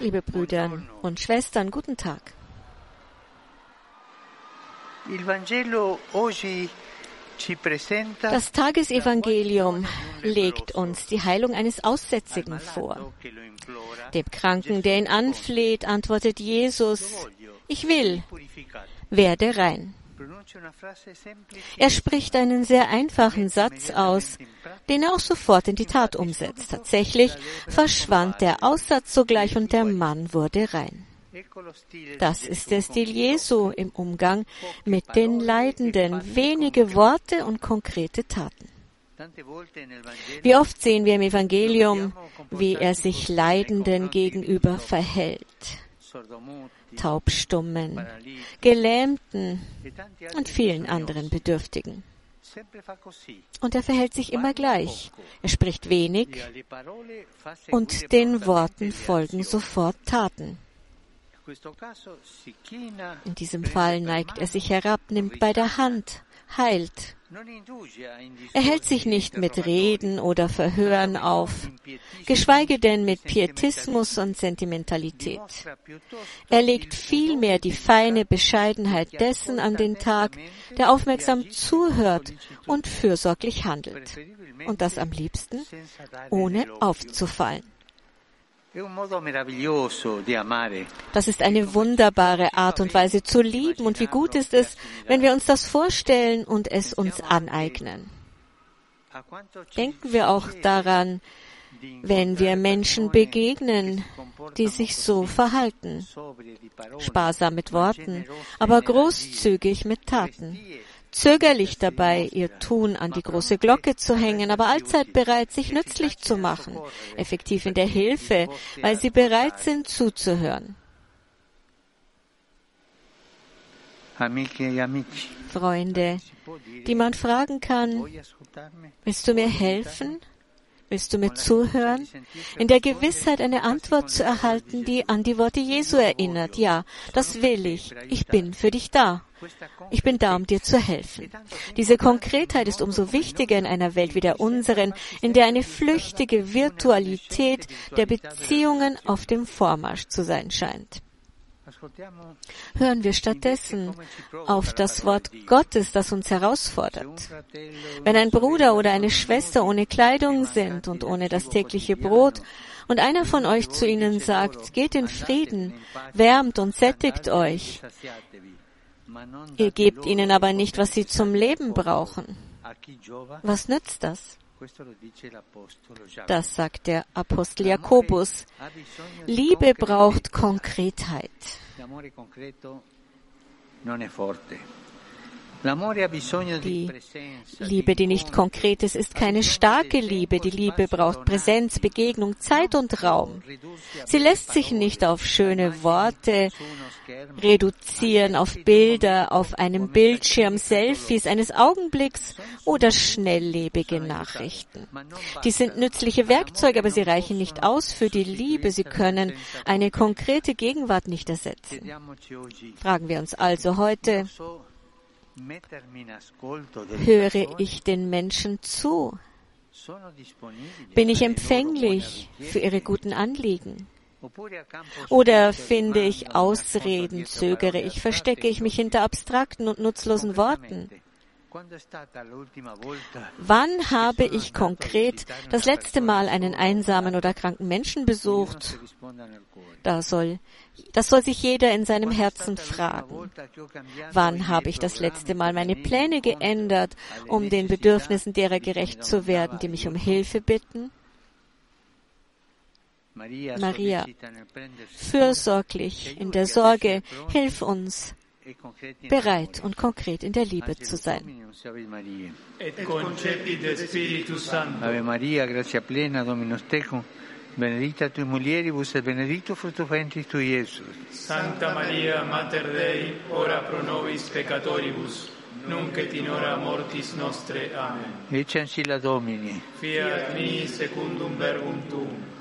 Liebe Brüder und Schwestern, guten Tag. Das Tagesevangelium legt uns die Heilung eines Aussätzigen vor. Dem Kranken, der ihn anfleht, antwortet Jesus, ich will, werde rein. Er spricht einen sehr einfachen Satz aus, den er auch sofort in die Tat umsetzt. Tatsächlich verschwand der Aussatz sogleich und der Mann wurde rein. Das ist der Stil Jesu im Umgang mit den Leidenden. Wenige Worte und konkrete Taten. Wie oft sehen wir im Evangelium, wie er sich Leidenden gegenüber verhält. Taubstummen, Gelähmten und vielen anderen Bedürftigen. Und er verhält sich immer gleich. Er spricht wenig E und den Worten folgen sofort Taten. In diesem Fall neigt er sich herab, nimmt bei der Hand, heilt. Er hält sich nicht mit Reden oder Verhören auf, geschweige denn mit Pietismus und Sentimentalität. Er legt vielmehr die feine Bescheidenheit dessen an den Tag, der aufmerksam zuhört und fürsorglich handelt. Und das am liebsten, ohne aufzufallen. Das ist eine wunderbare Art und Weise zu lieben und wie gut ist es, wenn wir uns das vorstellen und es uns aneignen. Denken wir auch daran, wenn wir Menschen begegnen, die sich so verhalten, sparsam mit Worten, aber großzügig mit Taten, zögerlich dabei, ihr Tun an die große Glocke zu hängen, aber allzeit bereit, sich nützlich zu machen, effektiv in der Hilfe, weil sie bereit sind zuzuhören. E Freunde, die man fragen kann, willst du mir helfen? Willst du mir zuhören? In der Gewissheit, eine Antwort zu erhalten, die an die Worte Jesu erinnert. Ja, das will ich. Ich bin für dich da. Ich bin da, um dir zu helfen. Diese Konkretheit ist umso wichtiger in einer Welt wie der unseren, in der eine flüchtige Virtualität der Beziehungen auf dem Vormarsch zu sein scheint. Hören wir stattdessen auf das Wort Gottes, das uns herausfordert. Wenn ein Bruder oder eine Schwester ohne Kleidung sind und ohne das tägliche Brot, und einer von euch zu ihnen sagt, geht in Frieden, wärmt und sättigt euch, ihr gebt ihnen aber nicht, was sie zum Leben brauchen. Was nützt das? Das sagt der Apostel Jakobus. Liebe braucht Konkretheit. L'amore concreto non è forte. Die Liebe, di die nicht konkret ist, ist keine starke Liebe. Die Liebe braucht Präsenz, Begegnung, Zeit und Raum. Sie lässt sich nicht auf schöne Worte reduzieren, auf Bilder, auf einem Bildschirm, Selfies eines Augenblicks oder schnelllebige Nachrichten. Die sind nützliche Werkzeuge, aber sie reichen nicht aus für die Liebe. Sie können eine konkrete Gegenwart nicht ersetzen. Fragen wir uns also heute, höre ich den Menschen zu? Bin ich empfänglich für ihre guten Anliegen? Oder finde ich Ausreden, zögere ich, verstecke ich mich hinter abstrakten und nutzlosen Worten? Wann habe ich konkret das letzte Mal einen einsamen oder kranken Menschen besucht? Da soll, das soll sich jeder in seinem Herzen fragen. Wann habe ich das letzte Mal meine Pläne geändert, um den Bedürfnissen derer gerecht zu werden, die mich um Hilfe bitten? Maria, Fürsorglich, in der Sorge, hilf uns, bereit und konkret in der Liebe zu sein. Ave Maria. grazia plena, Dominus tecum, benedicta tui mulieribus et benedictus fructus ventris tui, Iesus. Sancta Maria, Mater Dei, ora pro nobis peccatoribus, nunc et in hora mortis nostre. Amen. Ecce ancilla Domini. Fiat mi secundum verbum tuum.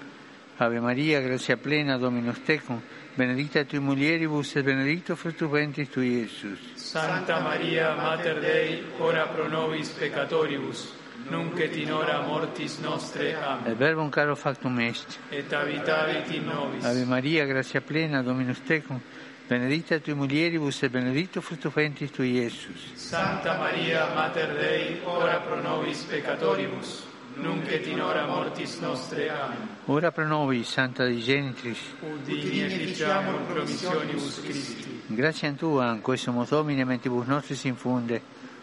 Ave Maria, grazia plena, Dominus tecum, benedicta tui mulieribus et benedictus fructus ventris tui, Iesus. Sancta Maria, Mater Dei, ora pro nobis peccatoribus, nunc et in hora mortis nostre. Amen. Il Verbo caro factum est. Et habitavit in nobis. Ave Maria, grazia plena, Dominus tecum, benedicta tui mulieribus e benedictus fructus ventris tui, Iesus. Santa Maria, Mater Dei, ora pro nobis peccatoribus, nunc et in hora mortis nostre. Amen. Ora pro nobis, Santa Dei Genitris, Udini et diciamur promissionibus Christi. gratia tua, in questo Domine, mentibus nostris infunde,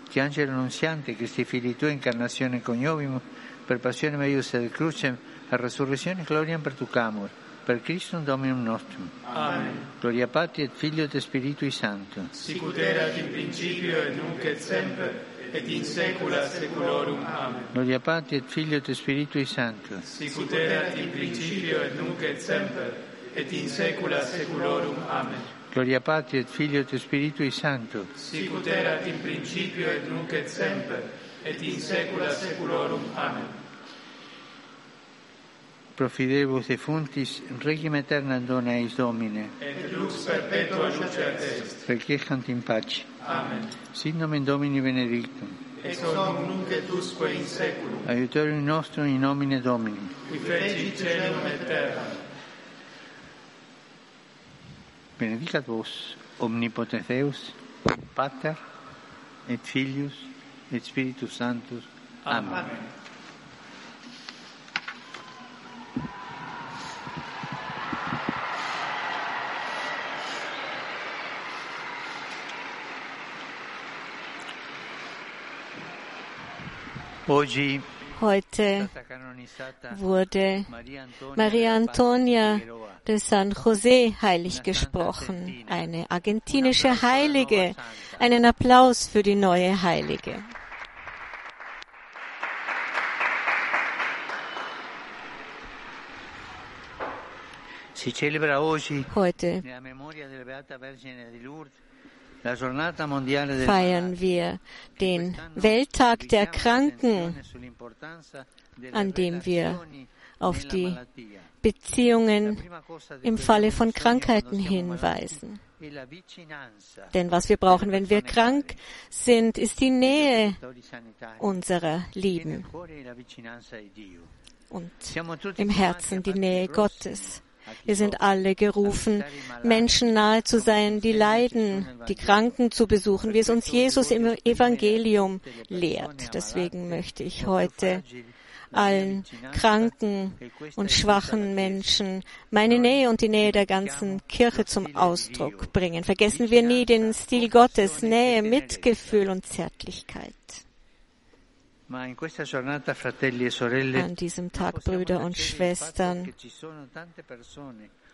che angelo annunziante, Christi fili tua incarnazione coniovimus, per passione meius et crucem, a resurrezione gloriam pertucamur, per Christum Dominum nostrum. Amen. Gloria Patri et Filio et Spiritui Sancto. Sicut erat in principio et nunc et semper, et in saecula saeculorum. Amen. Gloria Patri et Filio et Spiritui Sancto. Sicut erat in principio et nunc et semper, et in saecula saeculorum. Amen. Gloria Patri et Filio et Spiritui Sancto. Sicut erat in principio et nunc et semper, et in saecula saeculorum. Amen. Profidebus defuntis, regim aeternam dona eis Domine, Et lux perpetua lucet est. requiescant in pace. Amen. Sit nomen Domini benedictum. Ex hoc nunc et usque in saeculum, Aiutorium nostrum in nomine Domini. qui feci celum et terra. Benedicat vos, omnipotens Deus, Pater, et Filius, et Spiritus Sanctus. Amen. Amen. Heute wurde Maria Antonia, de San José heilig gesprochen, eine argentinische Heilige. Einen Applaus für die neue Heilige. Heute feiern wir den Welttag der Kranken, an dem wir auf die Beziehungen im Falle von Krankheiten hinweisen. Denn was wir brauchen, wenn wir krank sind, ist die Nähe unserer Lieben. und im Herzen die Nähe Gottes. Wir sind alle gerufen, Menschen nahe zu sein, die leiden, die Kranken zu besuchen, wie es uns Jesus im Evangelium lehrt. Deswegen möchte ich heute allen kranken und schwachen Menschen meine Nähe und die Nähe der ganzen Kirche zum Ausdruck bringen. Vergessen wir nie den Stil Gottes, Nähe, Mitgefühl und Zärtlichkeit. An diesem Tag, Brüder und Schwestern,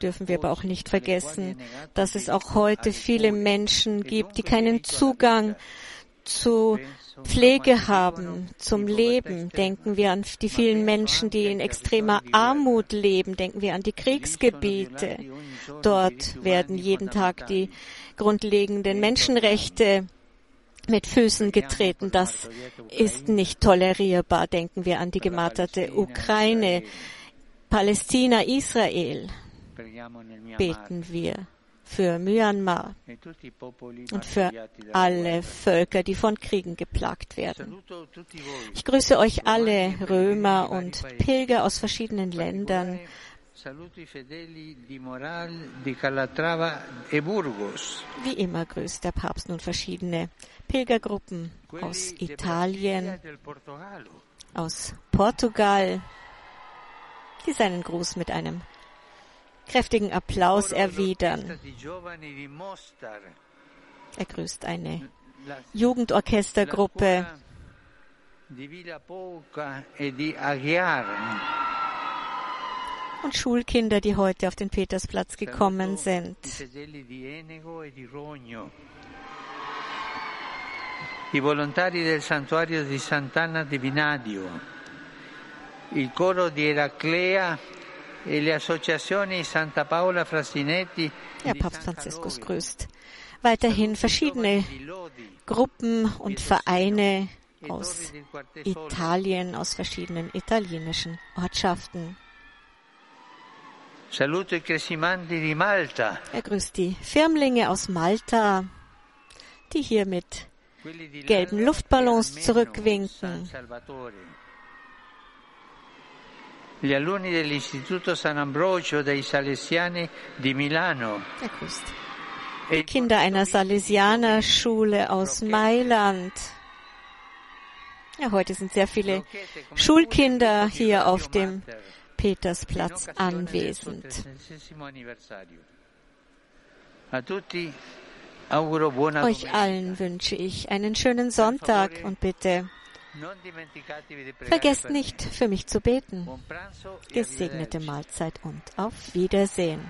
dürfen wir aber auch nicht vergessen, dass es auch heute viele Menschen gibt, die keinen Zugang zu Pflege haben, zum Leben. Denken wir an die vielen Menschen, die in extremer Armut leben. Denken wir an die Kriegsgebiete. Dort werden jeden Tag die grundlegenden Menschenrechte mit Füßen getreten. Das ist nicht tolerierbar. Denken wir an die gemarterte Ukraine, Palästina, Israel. Beten wir für Myanmar und für alle Völker, die von Kriegen geplagt werden. Ich grüße euch alle Römer und Pilger aus verschiedenen Ländern. Wie immer grüßt der Papst nun verschiedene Pilgergruppen aus Italien, aus Portugal, die seinen Gruß mit einem kräftigen Applaus erwidern. Er grüßt eine Jugendorchestergruppe und Schulkinder, die heute auf den Petersplatz gekommen sind. I volontari del santuario di Sant'Anna di Vinadio, il coro di Eraclea e le associazioni Santa Paola Frasinetti. Ja, Papst Franziskus grüßt weiterhin verschiedene Gruppen und Vereine aus Italien, aus verschiedenen italienischen Ortschaften. Saluto i Cresimanti di Malta. Er grüßt die Firmlinge aus Malta, die hier mit gelben Luftballons zurückwinken. Gli alunni dell'Istituto San Ambrogio dei Salesiani di Milano. Er grüßt. Die Kinder einer Salesianerschule aus Mailand. Ja, heute sind sehr viele Schulkinder hier auf dem Petersplatz anwesend. Euch allen wünsche ich einen schönen Sonntag und bitte vergesst nicht, für mich zu beten. Gesegnete Mahlzeit und auf Wiedersehen.